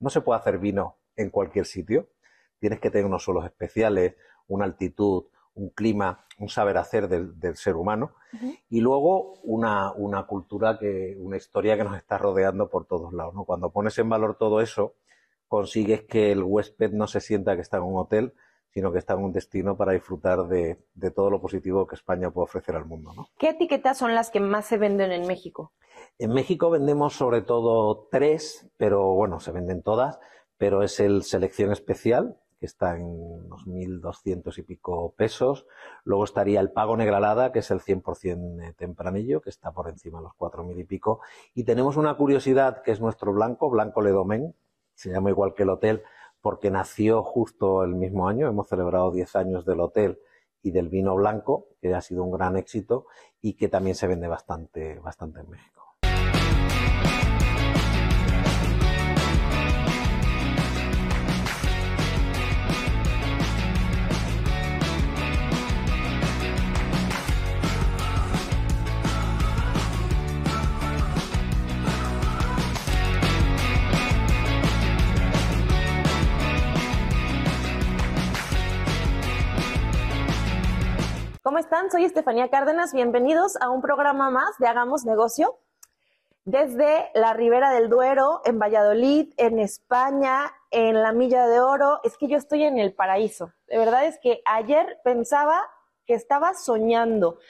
No se puede hacer vino en cualquier sitio. Tienes que tener unos suelos especiales, una altitud, un clima, un saber hacer del, ser humano y luego una, una, cultura, que, una historia que nos está rodeando por todos lados. ¿no? Cuando pones en valor todo eso, consigues que el huésped no se sienta que está en un hotel, sino que está en un destino para disfrutar de, todo lo positivo que España puede ofrecer al mundo. ¿no? ¿Qué etiquetas son las que más se venden en México? En México vendemos sobre todo tres, pero bueno, se venden todas, pero es el selección especial, que está en unos 1.200 y pico pesos. Luego estaría el pago negralada, que es el 100% tempranillo, que está por encima de los 4.000 y pico. Y tenemos una curiosidad, que es nuestro blanco, Blanco Ledomen, se llama igual que el hotel, porque nació justo el mismo año. Hemos celebrado 10 años del hotel y del vino blanco, que ha sido un gran éxito y que también se vende bastante, bastante en México. ¿Cómo están? Soy Estefanía Cárdenas. Bienvenidos a un programa más de Hagamos Negocio. Desde la Ribera del Duero, en Valladolid, en España, en la Milla de Oro. Es que yo estoy en el paraíso. De verdad es que ayer pensaba que estaba soñando.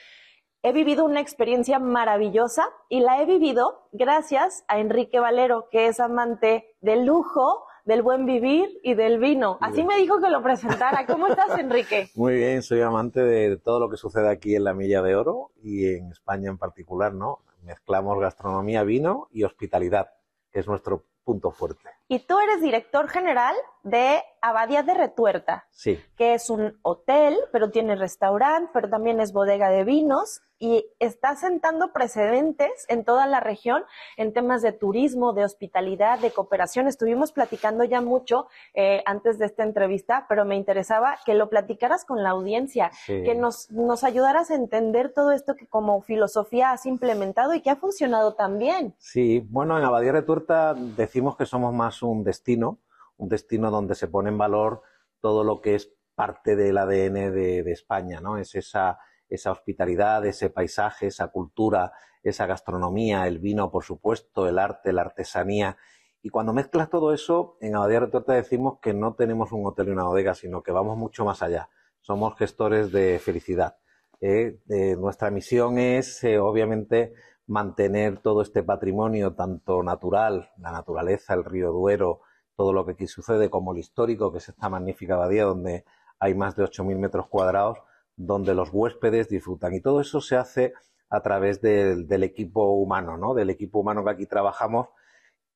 He vivido una experiencia maravillosa y la he vivido gracias a Enrique Valero, que es amante del lujo, del buen vivir y del vino. Así me dijo que lo presentara. ¿Cómo estás, Enrique? Muy bien, soy amante de todo lo que sucede aquí en la Milla de Oro y en España en particular, ¿no? Mezclamos gastronomía, vino y hospitalidad, que es nuestro punto fuerte. Y tú eres director general de Abadía de Retuerta, sí. que es un hotel, pero tiene restaurante, pero también es bodega de vinos y está sentando precedentes en toda la región en temas de turismo, de hospitalidad, de cooperación. Estuvimos platicando ya mucho eh, antes de esta entrevista, pero me interesaba que lo platicaras con la audiencia, que nos, nos ayudaras a entender todo esto que como filosofía has implementado y que ha funcionado también. Sí, bueno, en Abadía de Retuerta decimos que somos más un destino un destino donde se pone en valor todo lo que es parte del ADN de, España, ¿no? Es esa, esa hospitalidad, ese paisaje, esa cultura, esa gastronomía, el vino, por supuesto, el arte, la artesanía. Y cuando mezclas todo eso, en Abadía Retorta decimos que no tenemos un hotel y una bodega, sino que vamos mucho más allá. Somos gestores de felicidad. ¿eh? nuestra misión es, eh, obviamente, mantener todo este patrimonio, tanto natural, la naturaleza, el río Duero, todo lo que aquí sucede, como el histórico, que es esta magnífica abadía donde hay más de 8.000 metros cuadrados, donde los huéspedes disfrutan. Y todo eso se hace a través del, equipo humano, ¿no? Del equipo humano que aquí trabajamos,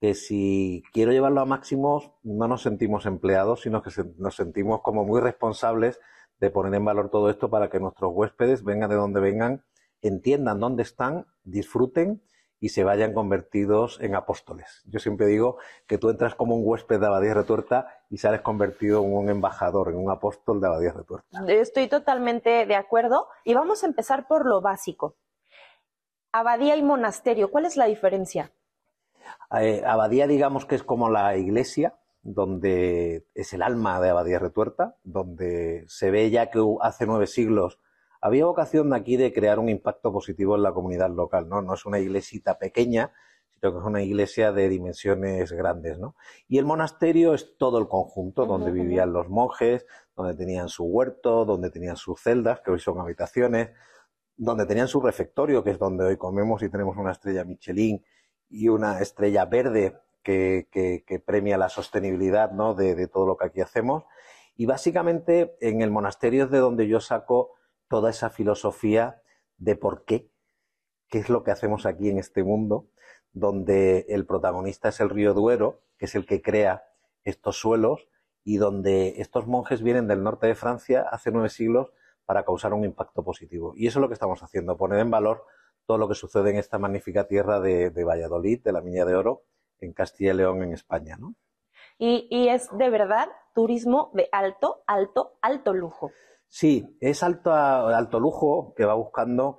que si quiero llevarlo a máximos, no nos sentimos empleados, sino que nos sentimos como muy responsables de poner en valor todo esto para que nuestros huéspedes, vengan de donde vengan, entiendan dónde están, disfruten y se vayan convertidos en apóstoles. Yo siempre digo que tú entras como un huésped de Abadía Retuerta y sales convertido en un embajador, en un apóstol de Abadía Retuerta. Estoy totalmente de acuerdo y vamos a empezar por lo básico. Abadía y monasterio, ¿cuál es la diferencia? Eh, abadía digamos que es como la iglesia, donde es el alma de Abadía Retuerta, donde se ve ya que hace nueve siglos había vocación de aquí de crear un impacto positivo en la comunidad local, ¿no? No es una iglesita pequeña, sino que es una iglesia de dimensiones grandes, ¿no? Y el monasterio es todo el conjunto donde vivían los monjes, donde tenían su huerto, donde tenían sus celdas, que hoy son habitaciones, donde tenían su refectorio, que es donde hoy comemos y tenemos una estrella Michelin y una estrella verde que, premia la sostenibilidad ¿no? de, de todo lo que aquí hacemos. Y básicamente en el monasterio es de donde yo saco toda esa filosofía de por qué, qué es lo que hacemos aquí en este mundo, donde el protagonista es el río Duero, que es el que crea estos suelos, y donde estos monjes vienen del norte de Francia hace nueve siglos para causar un impacto positivo. Y eso es lo que estamos haciendo, poner en valor todo lo que sucede en esta magnífica tierra de, Valladolid, de la Miña de Oro, en Castilla y León, en España. ¿no? Y, y es de verdad turismo de alto, alto, alto lujo. Sí, es alto, alto lujo que va buscando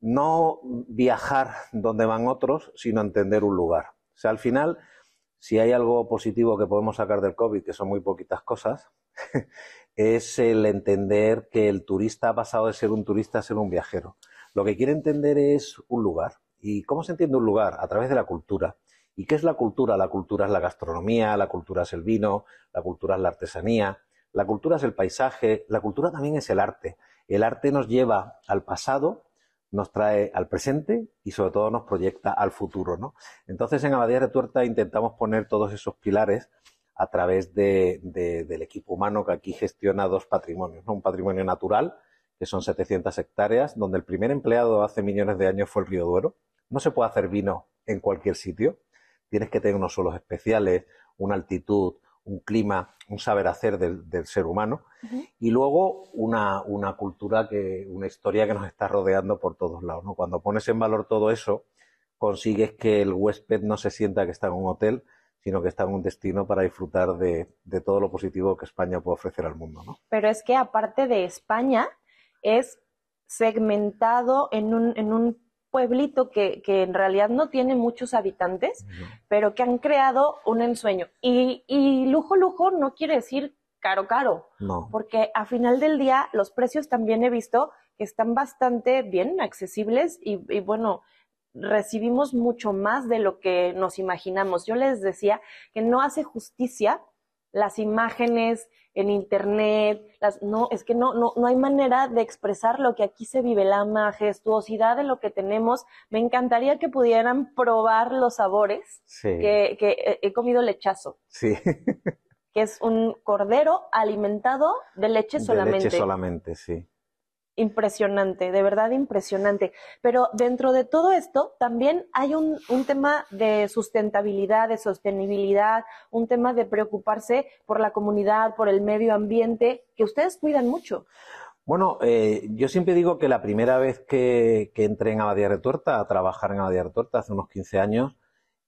no viajar donde van otros, sino entender un lugar. O sea, al final, si hay algo positivo que podemos sacar del COVID, que son muy poquitas cosas, es el entender que el turista ha pasado de ser un turista a ser un viajero. Lo que quiere entender es un lugar. ¿Y cómo se entiende un lugar? A través de la cultura. ¿Y qué es la cultura? La cultura es la gastronomía, la cultura es el vino, la cultura es la artesanía, la cultura es el paisaje, la cultura también es el arte. El arte nos lleva al pasado, nos trae al presente y sobre todo nos proyecta al futuro. ¿no? Entonces en Abadía de Tuerta intentamos poner todos esos pilares a través del equipo humano que aquí gestiona dos patrimonios. Un patrimonio natural, que son 700 hectáreas, donde el primer empleado hace millones de años fue el río Duero. No se puede hacer vino en cualquier sitio. Tienes que tener unos suelos especiales, una altitud, un clima, un saber hacer del, ser humano. Y luego una, cultura, que, una historia que nos está rodeando por todos lados. Cuando pones en valor todo eso, consigues que el huésped no se sienta que está en un hotel, sino que está en un destino para disfrutar de, todo lo positivo que España puede ofrecer al mundo. Pero es que aparte de España, es segmentado en un, en un pueblito que, que, en realidad no tiene muchos habitantes, pero que han creado un ensueño. Y, y, lujo, lujo no quiere decir caro, caro. No. Porque a final del día los precios también he visto que están bastante bien accesibles y, y bueno, recibimos mucho más de lo que nos imaginamos. Yo les decía que no hace justicia las imágenes en internet, las, no, es que no, no, no hay manera de expresar lo que aquí se vive, la majestuosidad de lo que tenemos. Me encantaría que pudieran probar los sabores que, que he comido lechazo. Sí. que es un cordero alimentado de leche solamente. De leche solamente, sí impresionante, de verdad impresionante. Pero dentro de todo esto también hay un, tema de sustentabilidad, de sostenibilidad, un tema de preocuparse por la comunidad, por el medio ambiente, que ustedes cuidan mucho. Bueno, eh, yo siempre digo que la primera vez que, entré en Abadía Retuerta, a trabajar en Abadía Retuerta hace unos 15 años,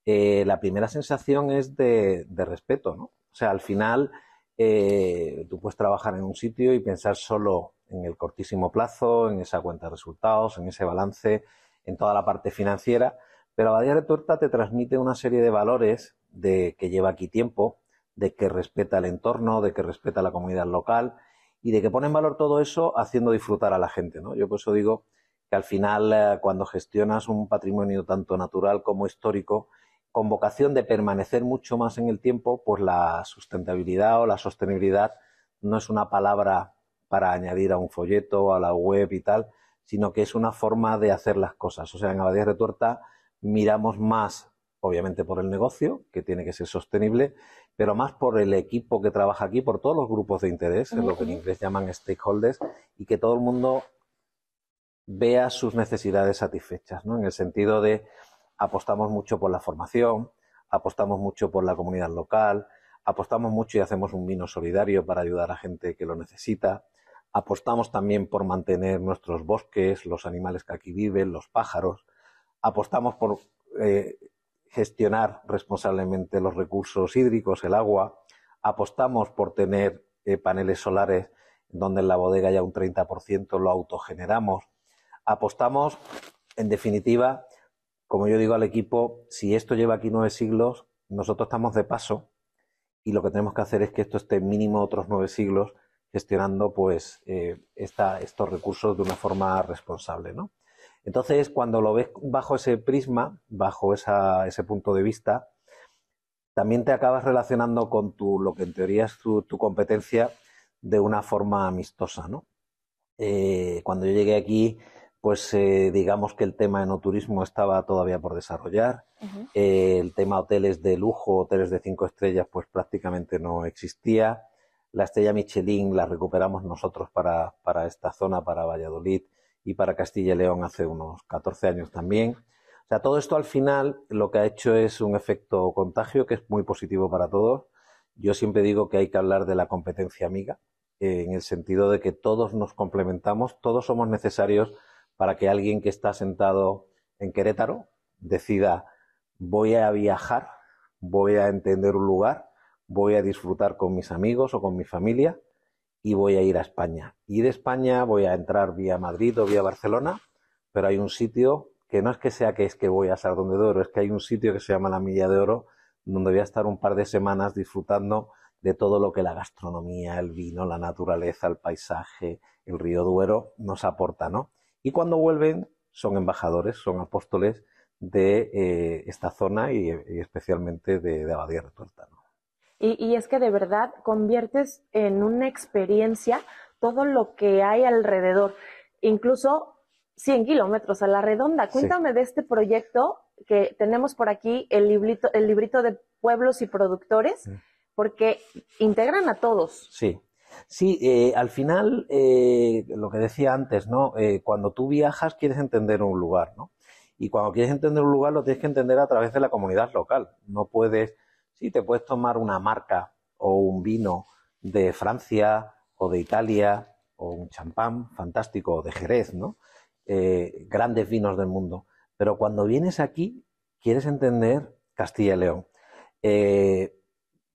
eh, la primera sensación es de, respeto, ¿no? O sea, al final eh, tú puedes trabajar en un sitio y pensar solo en el cortísimo plazo, en esa cuenta de resultados, en ese balance, en toda la parte financiera, pero Abadía de Tuerta te transmite una serie de valores de que lleva aquí tiempo, de que respeta el entorno, de que respeta la comunidad local y de que pone en valor todo eso haciendo disfrutar a la gente. ¿no? Yo por eso digo que al final, eh, cuando gestionas un patrimonio tanto natural como histórico, con vocación de permanecer mucho más en el tiempo, pues la sustentabilidad o la sostenibilidad no es una palabra para añadir a un folleto, a la web y tal, sino que es una forma de hacer las cosas. O sea, en Abadía de Tuerta miramos más, obviamente, por el negocio, que tiene que ser sostenible, pero más por el equipo que trabaja aquí, por todos los grupos de interés, es lo que en inglés llaman stakeholders, y que todo el mundo vea sus necesidades satisfechas, ¿no? En el sentido de apostamos mucho por la formación, apostamos mucho por la comunidad local, apostamos mucho y hacemos un vino solidario para ayudar a gente que lo necesita, Apostamos también por mantener nuestros bosques, los animales que aquí viven, los pájaros. Apostamos por eh, gestionar responsablemente los recursos hídricos, el agua. Apostamos por tener eh, paneles solares donde en la bodega ya un 30% lo autogeneramos. Apostamos, en definitiva, como yo digo al equipo, si esto lleva aquí nueve siglos, nosotros estamos de paso y lo que tenemos que hacer es que esto esté mínimo otros nueve siglos gestionando pues eh, estos recursos de una forma responsable, ¿no? Entonces, cuando lo ves bajo ese prisma, bajo ese punto de vista, también te acabas relacionando con tu, lo que en teoría es tu, competencia de una forma amistosa, ¿no? Eh, cuando yo llegué aquí, pues eh, digamos que el tema enoturismo estaba todavía por desarrollar. el tema hoteles de lujo, hoteles de cinco estrellas, pues prácticamente no existía. La estrella Michelin la recuperamos nosotros para, para esta zona, para Valladolid y para Castilla y León hace unos 14 años también. O sea, todo esto al final lo que ha hecho es un efecto contagio que es muy positivo para todos. Yo siempre digo que hay que hablar de la competencia amiga, en el sentido de que todos nos complementamos, todos somos necesarios para que alguien que está sentado en Querétaro decida voy a viajar, voy a entender un lugar voy a disfrutar con mis amigos o con mi familia y voy a ir a España. Y de España voy a entrar vía Madrid o vía Barcelona, pero hay un sitio que no es que sea que es que voy a Sardón de Oro, es que hay un sitio que se llama la Milla de Oro, donde voy a estar un par de semanas disfrutando de todo lo que la gastronomía, el vino, la naturaleza, el paisaje, el río Duero nos aporta, ¿no? Y cuando vuelven son embajadores, son apóstoles de eh, esta zona y, especialmente de, de Abadía Retuerta. ¿no? Y, y, es que de verdad conviertes en una experiencia todo lo que hay alrededor, incluso 100 kilómetros a la redonda. Cuéntame de este proyecto que tenemos por aquí, el librito, el librito de pueblos y productores, porque integran a todos. Sí. Sí, eh, al final, eh, lo que decía antes, ¿no? Eh, cuando tú viajas quieres entender un lugar, ¿no? Y cuando quieres entender un lugar lo tienes que entender a través de la comunidad local. No puedes, sí, te puedes tomar una marca o un vino de Francia o de Italia o un champán fantástico o de Jerez, ¿no? grandes vinos del mundo. Pero cuando vienes aquí quieres entender Castilla y León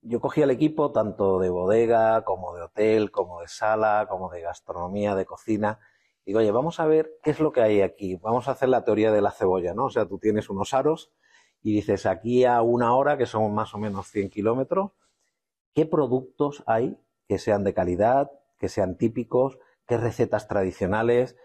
yo cogí el equipo tanto de bodega como de hotel, como de sala, como de gastronomía, de cocina. Digo, oye, vamos a ver qué es lo que hay aquí. Vamos a hacer la teoría de la cebolla, ¿no? O sea, tú tienes unos aros y dices, aquí a una hora, que son más o menos 100 kilómetros, ¿qué productos hay que sean de calidad, que sean típicos, qué recetas tradicionales?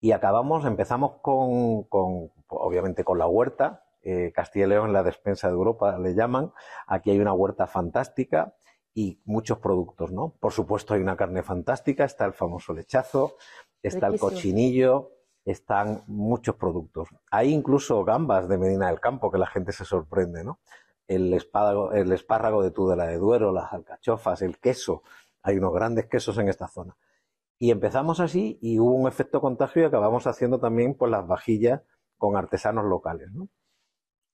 Y acabamos, empezamos con, con obviamente con la huerta, eh, Castilla y León la despensa de Europa, le llaman. Aquí hay una huerta fantástica y muchos productos, ¿no? Por supuesto hay una carne fantástica, está el famoso lechazo, está el cochinillo, están muchos productos. Hay incluso gambas de Medina del Campo que la gente se sorprende, ¿no? El espárrago, el espárrago de Tudela de Duero, las alcachofas, el queso. Hay unos grandes quesos en esta zona. Y empezamos así y hubo un efecto contagio y acabamos haciendo también pues las vajillas con artesanos locales,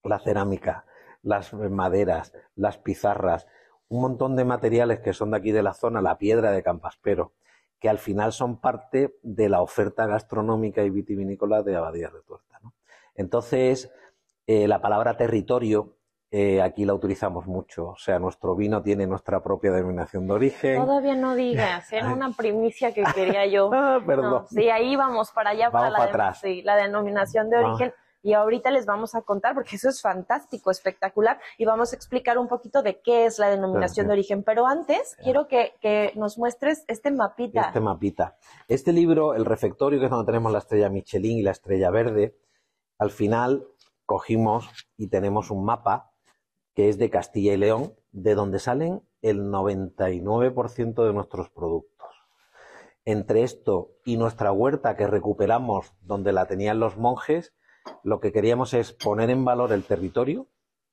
la cerámica, las maderas, las pizarras, un montón de materiales que son de aquí de la zona, la piedra de Campaspero, que al final son parte de la oferta gastronómica y vitivinícola de Abadía de Tuerta. Entonces, eh, la palabra territorio eh, aquí la utilizamos mucho. O sea, nuestro vino tiene nuestra propia denominación de origen. Todavía no digas, era una primicia que quería yo. ah, perdón. sí, ahí vamos para allá, para, la, atrás. Sí, la denominación de origen y ahorita les vamos a contar porque eso es fantástico, espectacular y vamos a explicar un poquito de qué es la denominación de origen. Pero antes quiero que, nos muestres este mapita. Este mapita. Este libro, el refectorio, que es donde tenemos la estrella Michelin y la estrella verde, al final cogimos y tenemos un mapa que es de Castilla y León, de donde salen el 99% de nuestros productos. Entre esto y nuestra huerta que recuperamos donde la tenían los monjes, lo que queríamos es poner en valor el territorio,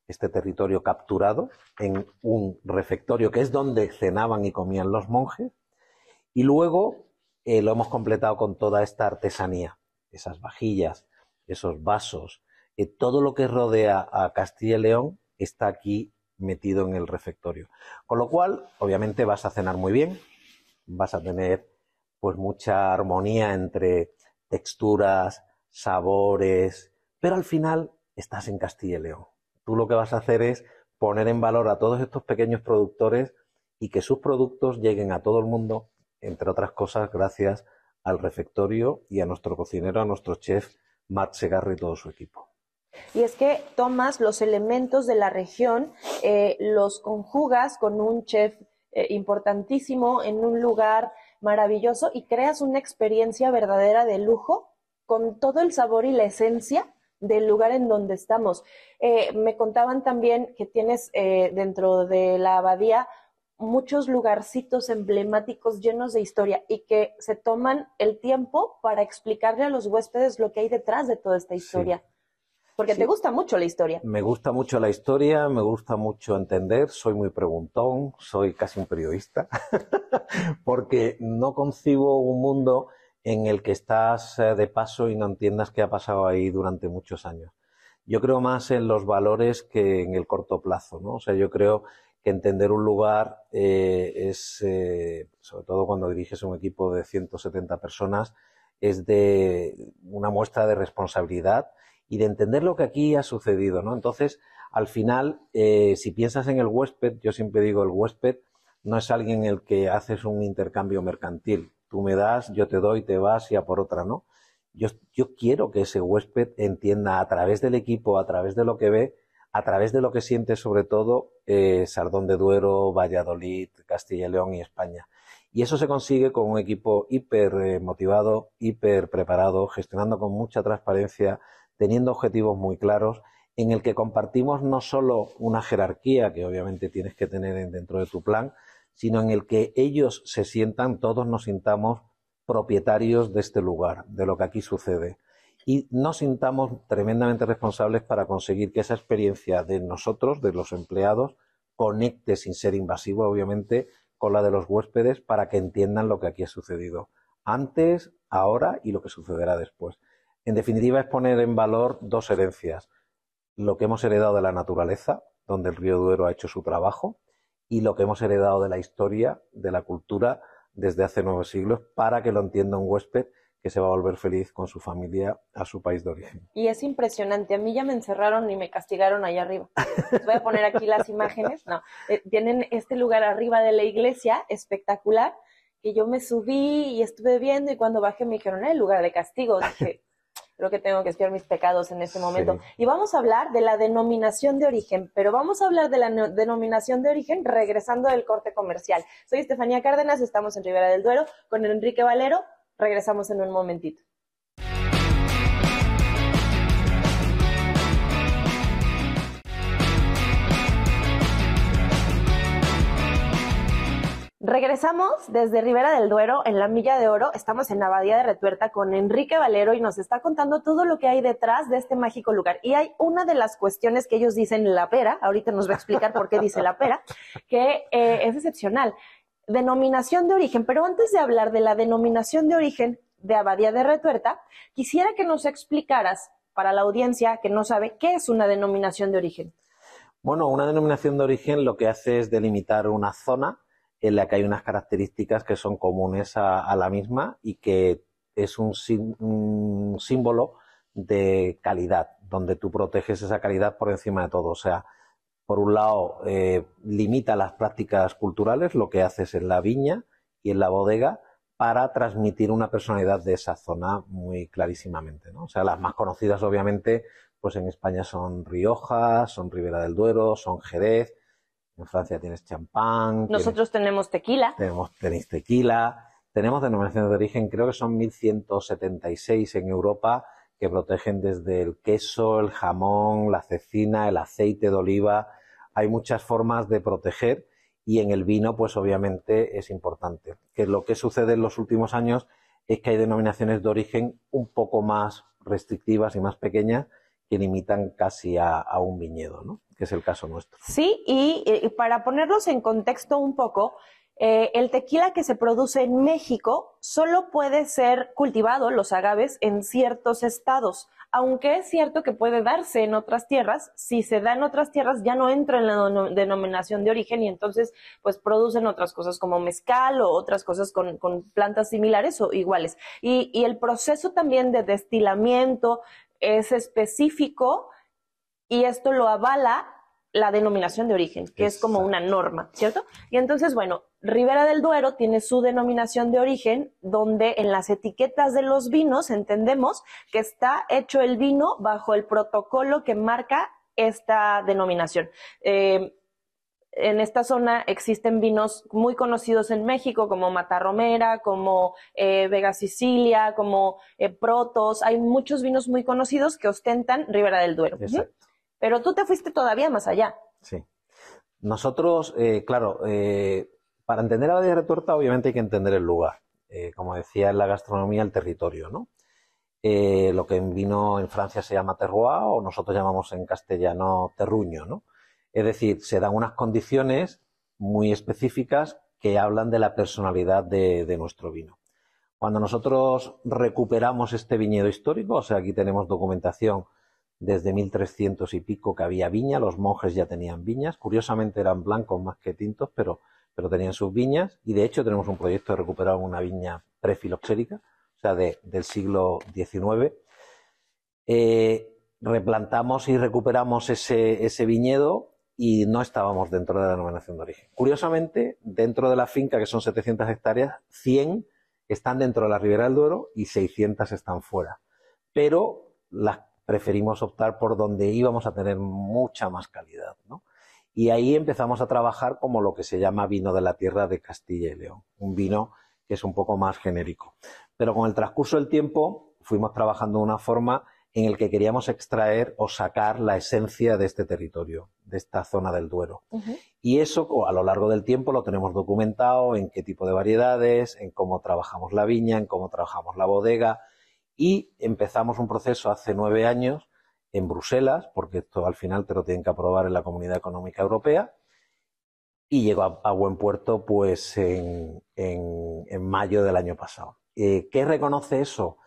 este territorio capturado, en un refectorio que es donde cenaban y comían los monjes, y luego eh, lo hemos completado con toda esta artesanía, esas vajillas, esos vasos, eh, todo lo que rodea a Castilla y León está aquí metido en el refectorio. Con lo cual, obviamente vas a cenar muy bien, vas a tener pues mucha armonía entre texturas, sabores, pero al final estás en Castilla y León. Tú lo que vas a hacer es poner en valor a todos estos pequeños productores y que sus productos lleguen a todo el mundo, entre otras cosas, gracias al refectorio y a nuestro cocinero, a nuestro chef Matt Segarra y todo su equipo. Y es que tomas los elementos de la región, eh, los conjugas con un chef eh, importantísimo en un lugar maravilloso y creas una experiencia verdadera de lujo con todo el sabor y la esencia del lugar en donde estamos. Eh, me contaban también que tienes eh, dentro de la abadía muchos lugarcitos emblemáticos llenos de historia y que se toman el tiempo para explicarle a los huéspedes lo que hay detrás de toda esta historia. Porque te gusta mucho la historia. Me gusta mucho la historia, me gusta mucho entender, soy muy preguntón, soy casi un periodista, porque no concibo un mundo en el que estás eh, de paso y no entiendas qué ha pasado ahí durante muchos años. Yo creo más en los valores que en el corto plazo, ¿no? O sea, yo creo que entender un lugar eh, es, eh, sobre todo cuando diriges un equipo de 170 personas, es de una muestra de responsabilidad y de entender lo que aquí ha sucedido, ¿no? Entonces, al final, si piensas en el huésped, yo siempre digo, el huésped no es alguien en el que haces un intercambio mercantil tú me das, yo te doy, te vas y a por otra, ¿no? Yo, yo quiero que ese huésped entienda a través del equipo, a través de lo que ve, a través de lo que siente sobre todo eh, Sardón de Duero, Valladolid, Castilla y León y España. Y eso se consigue con un equipo hiper eh, motivado, hiper preparado, gestionando con mucha transparencia, teniendo objetivos muy claros, en el que compartimos no solo una jerarquía que obviamente tienes que tener dentro de tu plan, sino en el que ellos se sientan, todos nos sintamos propietarios de este lugar, de lo que aquí sucede. Y nos sintamos tremendamente responsables para conseguir que esa experiencia de nosotros, de los empleados, conecte sin ser invasivo, obviamente, con la de los huéspedes para que entiendan lo que aquí ha sucedido antes, ahora y lo que sucederá después. En definitiva, es poner en valor dos herencias. Lo que hemos heredado de la naturaleza, donde el río Duero ha hecho su trabajo, y lo que hemos heredado de la historia, de la cultura, desde hace nueve siglos, para que lo entienda un huésped que se va a volver feliz con su familia a su país de origen. Y es impresionante. A mí ya me encerraron y me castigaron allá arriba. Voy a poner aquí las imágenes. No, eh, tienen este lugar arriba de la iglesia espectacular que yo me subí y estuve viendo y cuando bajé me dijeron, el lugar de castigo. Dije, creo que tengo que espiar mis pecados en este momento. Y vamos a hablar de la denominación de origen, pero vamos a hablar de la denominación de origen regresando del corte comercial. Soy Estefanía Cárdenas, estamos en Ribera del Duero con Enrique Valero. Regresamos en un momentito. Regresamos desde Ribera del Duero, en la Milla de Oro. Estamos en Abadía de Retuerta con Enrique Valero y nos está contando todo lo que hay detrás de este mágico lugar. Y hay una de las cuestiones que ellos dicen la pera, ahorita nos va a explicar por qué dice la pera, que eh, es excepcional denominación de origen. Pero antes de hablar de la denominación de origen de Abadía de Retuerta, quisiera que nos explicaras para la audiencia que no sabe qué es una denominación de origen. Bueno, una denominación de origen lo que hace es delimitar una zona en la que hay unas características que son comunes a, la misma y que es un, símbolo de calidad, donde tú proteges esa calidad por encima de todo. O sea, por un lado, eh, limita las prácticas culturales, lo que haces en la viña y en la bodega, para transmitir una personalidad de esa zona muy clarísimamente. ¿no? O sea, las más conocidas, obviamente, pues en España son Rioja, son Ribera del Duero, son Jerez. En Francia tienes champán. Nosotros tenemos tequila. Tenemos, tenéis tequila. Tenemos denominaciones de origen, creo que son 1176 en Europa que protegen desde el queso, el jamón, la cecina, el aceite de oliva. Hay muchas formas de proteger y en el vino, pues obviamente es importante. Que lo que sucede en los últimos años es que hay denominaciones de origen un poco más restrictivas y más pequeñas que limitan casi a, un viñedo, ¿no? que es el caso nuestro. Sí, y, y para ponerlos en contexto un poco, eh, el tequila que se produce en México solo puede ser cultivado, los agaves, en ciertos estados, aunque es cierto que puede darse en otras tierras, si se da en otras tierras ya no entra en la denominación de origen y entonces pues producen otras cosas como mezcal o otras cosas con, plantas similares o iguales. y el proceso también de destilamiento es específico y esto lo avala la denominación de origen, que es como una norma, ¿cierto? Y entonces, bueno, Ribera del Duero tiene su denominación de origen, donde en las etiquetas de los vinos entendemos que está hecho el vino bajo el protocolo que marca esta denominación. Eh, en esta zona existen vinos muy conocidos en México, como Matarromera, como eh, Vega Sicilia, como eh, Protos. Hay muchos vinos muy conocidos que ostentan Ribera del Duero. Pero tú te fuiste todavía más allá. Sí. Nosotros, eh, claro, eh, para entender a la de retuerta, obviamente hay que entender el lugar. Como decía en la gastronomía, el territorio, ¿no? lo que en vino en Francia se llama terroir o nosotros llamamos en castellano terruño, ¿no? Es decir, se dan unas condiciones muy específicas que hablan de la personalidad de nuestro vino. Cuando nosotros recuperamos este viñedo histórico, o sea, aquí tenemos documentación desde 1300 y pico que había viña, los monjes ya tenían viñas, curiosamente eran blancos más que tintos, pero, pero tenían sus viñas y de hecho tenemos un proyecto de recuperar una viña prefiloxérica, o sea, del siglo XIX. Eh, replantamos y recuperamos ese, ese viñedo y no estábamos dentro de la denominación de origen. Curiosamente, dentro de la finca, que son 700 hectáreas, 100 están dentro de la Ribera del Duero y 600 están fuera. Pero las preferimos optar por donde íbamos a tener mucha más calidad, ¿no? Y ahí empezamos a trabajar como lo que se llama vino de la tierra de Castilla y León, un vino que es un poco más genérico. Pero con el transcurso del tiempo fuimos trabajando de una forma en el que queríamos extraer o sacar la esencia de este territorio, de esta zona del Duero. Y eso a lo largo del tiempo lo tenemos documentado en qué tipo de variedades, en cómo trabajamos la viña, en cómo trabajamos la bodega. Y empezamos un proceso hace nueve años en Bruselas, porque esto al final te lo tienen que aprobar en la Comunidad Económica Europea. Y llegó a, buen puerto pues en, mayo del año pasado. Eh, ¿Qué reconoce eso?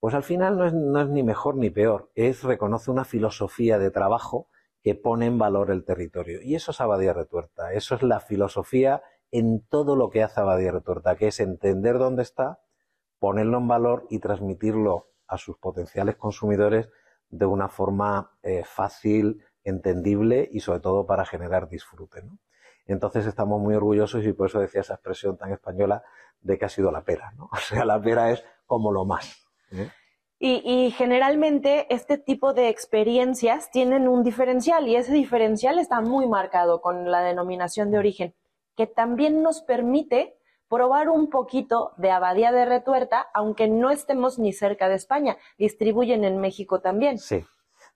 Pues al final no es, ni mejor ni peor, es reconoce una filosofía de trabajo que pone en valor el territorio. Y eso es Abadía Retuerta, eso es la filosofía en todo lo que hace Abadía Retuerta, que es entender dónde está, ponerlo en valor y transmitirlo a sus potenciales consumidores de una forma eh, fácil, entendible y sobre todo para generar disfrute. Entonces estamos muy orgullosos y por eso decía esa expresión tan española de que ha sido la pera. ¿no? O sea, la pera es como lo más. ¿Eh? Y, generalmente este tipo de experiencias tienen un diferencial y ese diferencial está muy marcado con la denominación de origen, que también nos permite probar un poquito de abadía de retuerta, aunque no estemos ni cerca de España. Distribuyen en México también. Sí,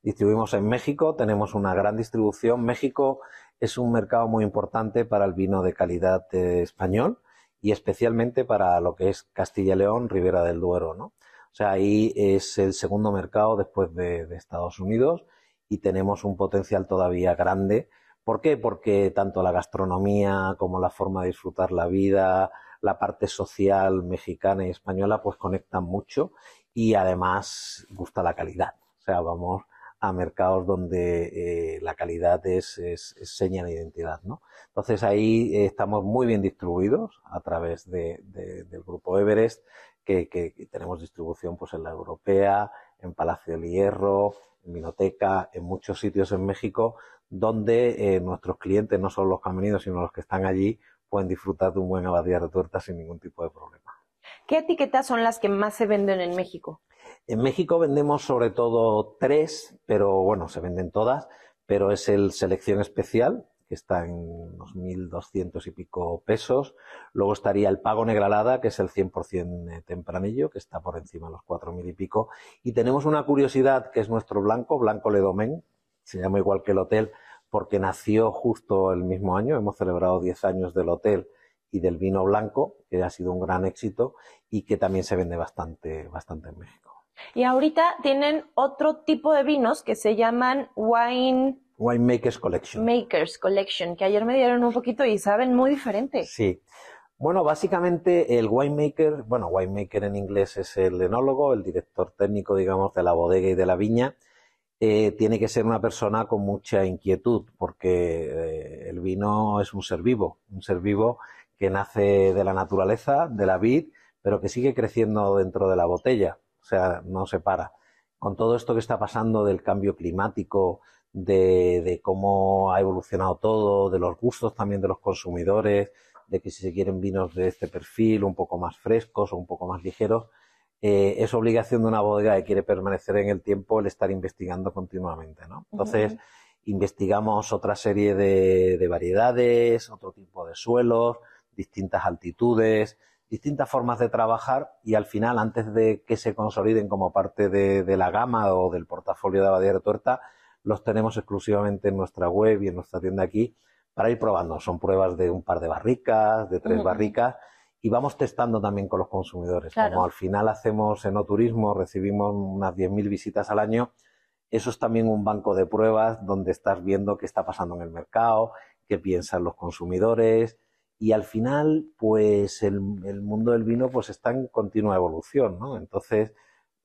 distribuimos en México, tenemos una gran distribución. México es un mercado muy importante para el vino de calidad español y especialmente para lo que es Castilla y León, Ribera del Duero, ¿no? O sea, ahí es el segundo mercado después de, Estados Unidos y tenemos un potencial todavía grande. ¿Por qué? Porque tanto la gastronomía como la forma de disfrutar la vida, la parte social mexicana y española, pues conectan mucho y además gusta la calidad. O sea, vamos a mercados donde eh, la calidad es, seña de identidad, ¿no? Entonces ahí estamos muy bien distribuidos a través del grupo Everest que, tenemos distribución pues en la europea, en Palacio del Hierro, en Minoteca, en muchos sitios en México, donde eh, nuestros clientes, no solo los camerinos, sino los que están allí, pueden disfrutar de un buen abadía de tuerta sin ningún tipo de problema. ¿Qué etiquetas son las que más se venden en México? En México vendemos sobre todo tres, pero bueno, se venden todas, pero es el selección especial, que está en unos 1.200 y pico pesos. Luego estaría el pago negralada, que es el 100% tempranillo, que está por encima de los 4.000 y pico. Y tenemos una curiosidad, que es nuestro blanco, Blanco Ledomen, se llama igual que el hotel, porque nació justo el mismo año. Hemos celebrado 10 años del hotel y del vino blanco, que ha sido un gran éxito y que también se vende bastante, bastante en México. Y ahorita tienen otro tipo de vinos que se llaman wine Winemakers Collection. Makers Collection, que ayer me dieron un poquito y saben muy diferente. Sí. Bueno, básicamente el winemaker, bueno, winemaker en inglés es el enólogo, el director técnico, digamos, de la bodega y de la viña. Eh, tiene que ser una persona con mucha inquietud, porque eh, el vino es un ser vivo, un ser vivo que nace de la naturaleza, de la vid, pero que sigue creciendo dentro de la botella, o sea, no se para. Con todo esto que está pasando del cambio climático, de, cómo ha evolucionado todo, de los gustos también de los consumidores, de que si se quieren vinos de este perfil, un poco más frescos o un poco más ligeros, eh, es obligación de una bodega que quiere permanecer en el tiempo el estar investigando continuamente, ¿no? Entonces, investigamos otra serie de, de, variedades, otro tipo de suelos, distintas altitudes, distintas formas de trabajar y al final, antes de que se consoliden como parte de, de la gama o del portafolio de Abadía de Tuerta, los tenemos exclusivamente en nuestra web y en nuestra tienda aquí para ir probando. Son pruebas de un par de barricas, de tres barricas y vamos testando también con los consumidores. Como al final hacemos enoturismo, recibimos unas 10.000 visitas al año, eso es también un banco de pruebas donde estás viendo qué está pasando en el mercado, qué piensan los consumidores y al final, pues el, el mundo del vino pues está en continua evolución, ¿no? Entonces,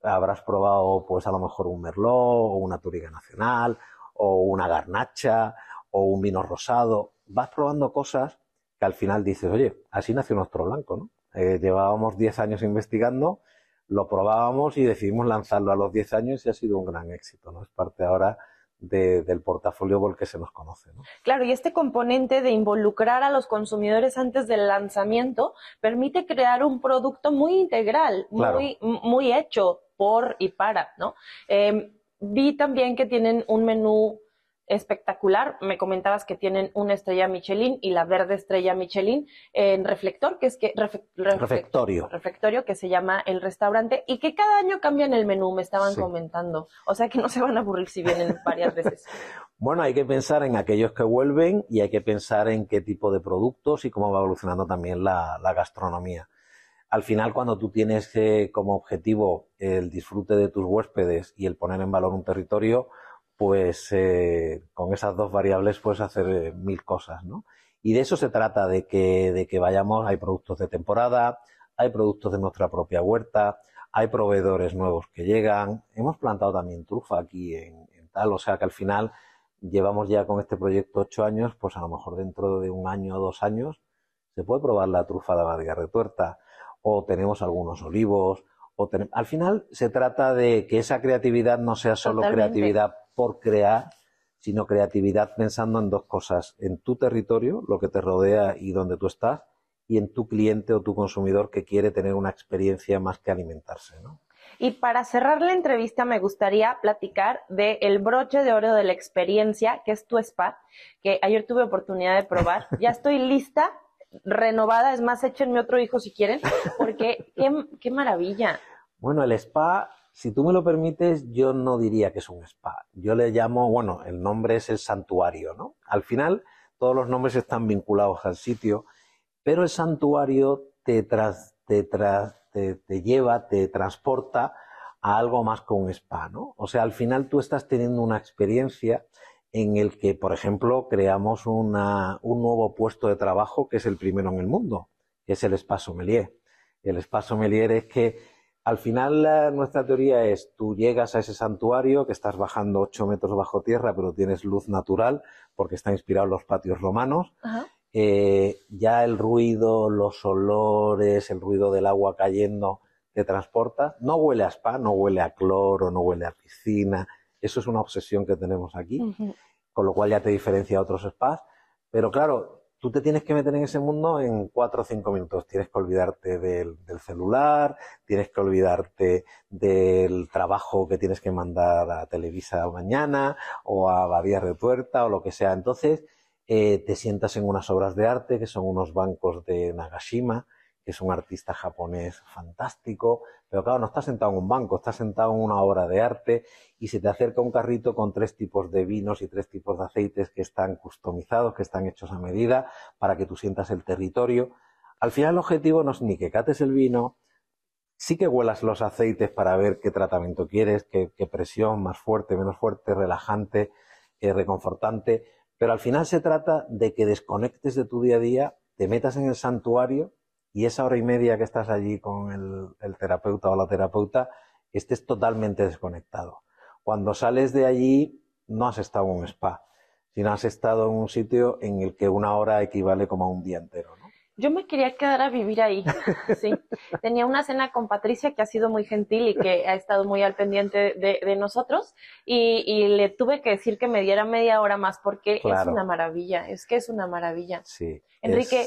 habrás probado pues a lo mejor un merlot o una turiga nacional o una garnacha o un vino rosado. Vas probando cosas que al final dices, oye, así nació nuestro blanco, ¿no? Eh, llevábamos 10 años investigando, lo probábamos y decidimos lanzarlo a los 10 años y ha sido un gran éxito, ¿no? Es parte ahora del portafolio por el que se nos conoce. ¿no? Claro, y este componente de involucrar a los consumidores antes del lanzamiento permite crear un producto muy integral, muy, muy hecho por y para, ¿no? Em, vi también que tienen un menú espectacular. Me comentabas que tienen una estrella Michelin y la verde estrella Michelin en reflector, que es que reflectorio. reflectorio que se llama el restaurante y que cada año cambian el menú, me estaban comentando. O sea que no se van a aburrir si vienen varias veces. bueno, hay que pensar en aquellos que vuelven y hay que pensar en qué tipo de productos y cómo va evolucionando también la, gastronomía. Al final, cuando tú tienes eh, como objetivo el disfrute de tus huéspedes y el poner en valor un territorio, pues eh, con esas dos variables puedes hacer eh, mil cosas, ¿no? Y de eso se trata, de que, de que vayamos, hay productos de temporada, hay productos de nuestra propia huerta, hay proveedores nuevos que llegan, hemos plantado también trufa aquí en, tal, o sea que al final llevamos ya con este proyecto ocho años, pues a lo mejor dentro de un año o dos años se puede probar la trufa de Abadía Retuerta, o tenemos algunos olivos, o al final se trata de que esa creatividad no sea solo creatividad por crear, sino creatividad pensando en dos cosas, en tu territorio, lo que te rodea y donde tú estás, y en tu cliente o tu consumidor que quiere tener una experiencia más que alimentarse. Y para cerrar la entrevista me gustaría platicar del el broche de oro de la experiencia, que es tu spa, que ayer tuve oportunidad de probar. Ya estoy lista, renovada, es más, échenme otro hijo si quieren, porque qué, qué maravilla. Bueno, el spa si tú me lo permites, yo no diría que es un spa. Yo le llamo, bueno, el nombre es el santuario, ¿no? Al final, todos los nombres están vinculados al sitio, pero el santuario te, te, te, lleva, te transporta a algo más que un spa, ¿no? O sea, al final tú estás teniendo una experiencia en el que, por ejemplo, creamos un nuevo puesto de trabajo que es el primero en el mundo, que es el spa sommelier. El spa sommelier es que al final nuestra teoría es, tú llegas a ese santuario que estás bajando 8 metros bajo tierra, pero tienes luz natural porque está inspirado en los patios romanos. Eh, ya el ruido, los olores, el ruido del agua cayendo te transporta. No huele a spa, no huele a cloro, no huele a piscina. Eso es una obsesión que tenemos aquí, con lo cual ya te diferencia a otros spas. Pero claro, tú te tienes que meter en ese mundo en cuatro o cinco minutos. Tienes que olvidarte del, celular, tienes que olvidarte del trabajo que tienes que mandar a Televisa mañana o a Badía Retuerta o lo que sea. Entonces, eh, te sientas en unas obras de arte que son unos bancos de Nagashima, que es un artista japonés fantástico, pero claro, no estás sentado en un banco, estás sentado en una obra de arte y se te acerca un carrito con tres tipos de vinos y tres tipos de aceites que están customizados, que están hechos a medida para que tú sientas el territorio. Al final el objetivo no es ni que cates el vino, sí que huelas los aceites para ver qué tratamiento quieres, qué, presión, más fuerte, menos fuerte, relajante, eh, reconfortante, pero al final se trata de que desconectes de tu día a día, te metas en el santuario y esa hora y media que estás allí con el, terapeuta o la terapeuta estés totalmente desconectado. Cuando sales de allí no has estado en un spa, sino has estado en un sitio en el que una hora equivale como a un día entero. Yo me quería quedar a vivir ahí. Sí. Tenía una cena con Patricia que ha sido muy gentil y que ha estado muy al pendiente de, nosotros y, le tuve que decir que me diera media hora más porque es una maravilla, es que es una maravilla. Sí. Enrique,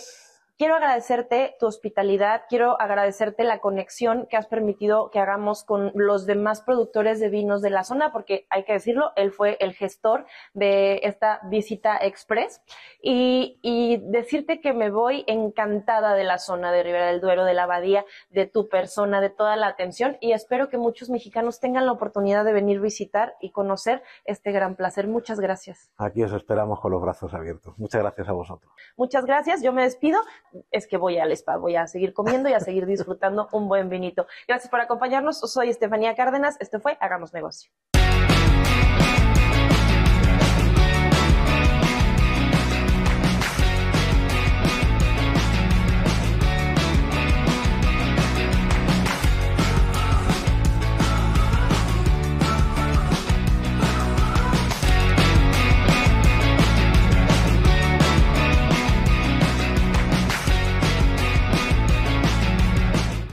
Quiero agradecerte tu hospitalidad, quiero agradecerte la conexión que has permitido que hagamos con los demás productores de vinos de la zona, porque hay que decirlo, él fue el gestor de esta visita express. Y, decirte que me voy encantada de la zona de Ribera del Duero, de la abadía, de tu persona, de toda la atención. Y espero que muchos mexicanos tengan la oportunidad de venir visitar y conocer este gran placer. Muchas gracias. Aquí os esperamos con los brazos abiertos. Muchas gracias a vosotros. Muchas gracias. Yo me despido es que voy al spa, voy a seguir comiendo y a seguir disfrutando un buen vinito. Gracias por acompañarnos. Soy Estefanía Cárdenas. Esto fue Hagamos Negocio.